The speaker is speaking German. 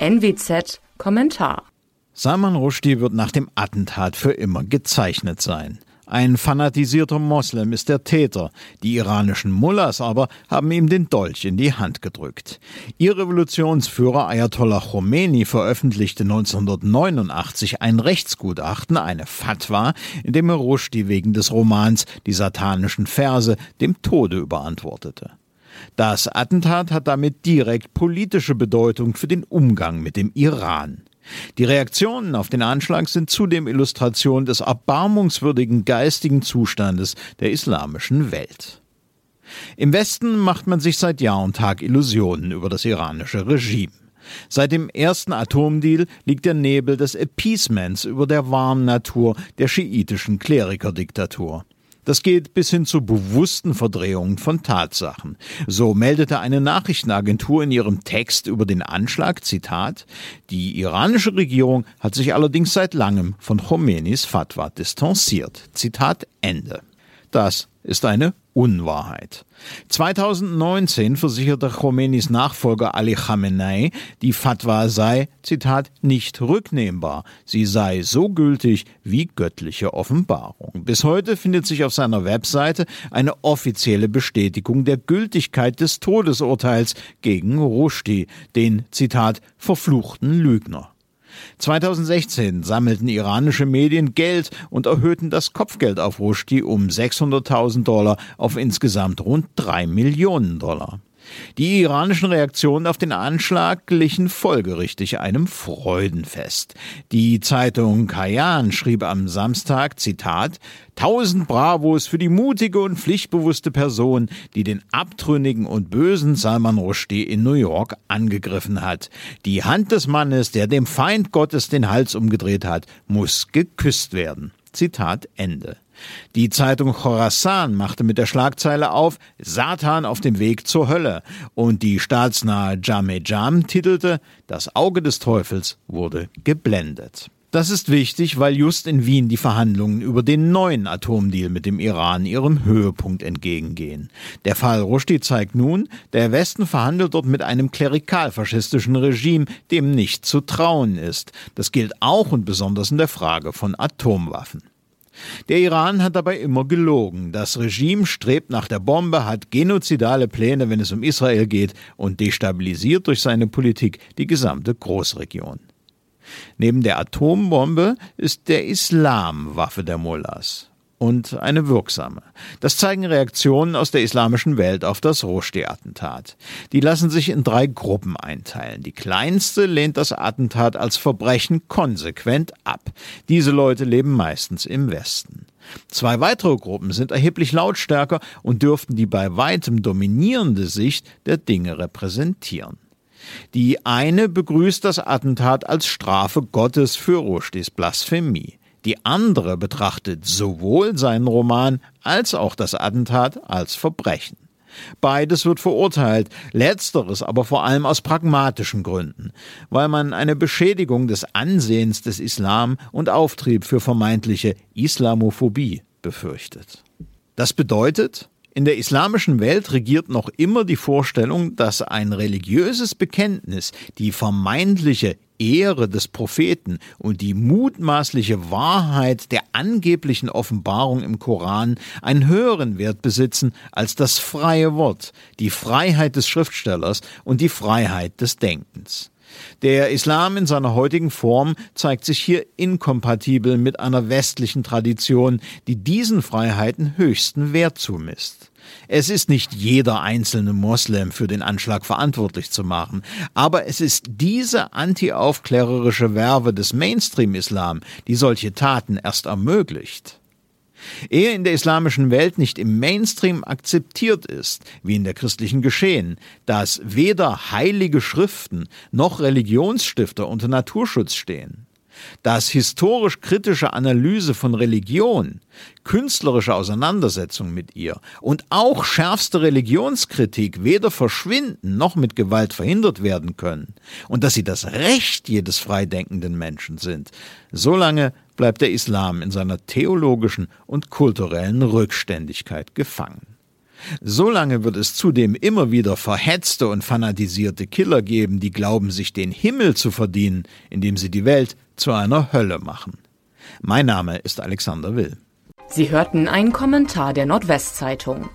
NWZ Kommentar Salman Rushdie wird nach dem Attentat für immer gezeichnet sein. Ein fanatisierter Moslem ist der Täter. Die iranischen Mullahs aber haben ihm den Dolch in die Hand gedrückt. Ihr Revolutionsführer Ayatollah Khomeini veröffentlichte 1989 ein Rechtsgutachten, eine Fatwa, in dem er Rushdie wegen des Romans Die satanischen Verse dem Tode überantwortete. Das Attentat hat damit direkt politische Bedeutung für den Umgang mit dem Iran. Die Reaktionen auf den Anschlag sind zudem Illustration des erbarmungswürdigen geistigen Zustandes der islamischen Welt. Im Westen macht man sich seit Jahr und Tag Illusionen über das iranische Regime. Seit dem ersten Atomdeal liegt der Nebel des Appeasements über der wahren Natur der schiitischen Klerikerdiktatur. Das geht bis hin zu bewussten Verdrehungen von Tatsachen. So meldete eine Nachrichtenagentur in ihrem Text über den Anschlag, Zitat, die iranische Regierung hat sich allerdings seit langem von Khomeinis Fatwa distanziert. Zitat Ende. Das ist eine Unwahrheit. 2019 versicherte Khomeinis Nachfolger Ali Khamenei, die Fatwa sei, Zitat, nicht rücknehmbar. Sie sei so gültig wie göttliche Offenbarung. Bis heute findet sich auf seiner Webseite eine offizielle Bestätigung der Gültigkeit des Todesurteils gegen Rushdie, den, Zitat, verfluchten Lügner. 2016 sammelten iranische Medien Geld und erhöhten das Kopfgeld auf Rushdie um 600.000 Dollar auf insgesamt rund 3 Millionen Dollar. Die iranischen Reaktionen auf den Anschlag glichen folgerichtig einem Freudenfest. Die Zeitung Kayan schrieb am Samstag, Zitat, Tausend Bravos für die mutige und pflichtbewusste Person, die den abtrünnigen und bösen Salman Rushdie in New York angegriffen hat. Die Hand des Mannes, der dem Feind Gottes den Hals umgedreht hat, muss geküsst werden. Zitat Ende. Die Zeitung Khorasan machte mit der Schlagzeile auf Satan auf dem Weg zur Hölle und die staatsnahe Jame Jam titelte Das Auge des Teufels wurde geblendet. Das ist wichtig, weil just in Wien die Verhandlungen über den neuen Atomdeal mit dem Iran ihrem Höhepunkt entgegengehen. Der Fall Rushdie zeigt nun, der Westen verhandelt dort mit einem klerikal-faschistischen Regime, dem nicht zu trauen ist. Das gilt auch und besonders in der Frage von Atomwaffen. Der Iran hat dabei immer gelogen. Das Regime strebt nach der Bombe, hat genozidale Pläne, wenn es um Israel geht, und destabilisiert durch seine Politik die gesamte Großregion. Neben der Atombombe ist der Islam Waffe der Mullahs und eine wirksame. Das zeigen Reaktionen aus der islamischen Welt auf das Rushdie-Attentat. Die lassen sich in drei Gruppen einteilen. Die kleinste lehnt das Attentat als Verbrechen konsequent ab. Diese Leute leben meistens im Westen. Zwei weitere Gruppen sind erheblich lautstärker und dürften die bei weitem dominierende Sicht der Dinge repräsentieren. Die eine begrüßt das Attentat als Strafe Gottes für Rushdies Blasphemie. Die andere betrachtet sowohl seinen Roman als auch das Attentat als Verbrechen. Beides wird verurteilt, letzteres aber vor allem aus pragmatischen Gründen, weil man eine Beschädigung des Ansehens des Islam und Auftrieb für vermeintliche Islamophobie befürchtet. Das bedeutet, in der islamischen Welt regiert noch immer die Vorstellung, dass ein religiöses Bekenntnis die vermeintliche Ehre des Propheten und die mutmaßliche Wahrheit der angeblichen Offenbarung im Koran einen höheren Wert besitzen als das freie Wort, die Freiheit des Schriftstellers und die Freiheit des Denkens. Der Islam in seiner heutigen Form zeigt sich hier inkompatibel mit einer westlichen Tradition, die diesen Freiheiten höchsten Wert zumisst. Es ist nicht jeder einzelne Moslem für den Anschlag verantwortlich zu machen, aber es ist diese antiaufklärerische Werbe des Mainstream-Islam, die solche Taten erst ermöglicht. Ehe in der islamischen Welt nicht im Mainstream akzeptiert ist, wie in der christlichen Geschehen, dass weder heilige Schriften noch Religionsstifter unter Naturschutz stehen, dass historisch kritische Analyse von Religion, künstlerische Auseinandersetzung mit ihr und auch schärfste Religionskritik weder verschwinden noch mit Gewalt verhindert werden können und dass sie das Recht jedes freidenkenden Menschen sind, solange bleibt der Islam in seiner theologischen und kulturellen Rückständigkeit gefangen. Solange wird es zudem immer wieder verhetzte und fanatisierte Killer geben, die glauben, sich den Himmel zu verdienen, indem sie die Welt zu einer Hölle machen. Mein Name ist Alexander Will. Sie hörten einen Kommentar der Nordwestzeitung.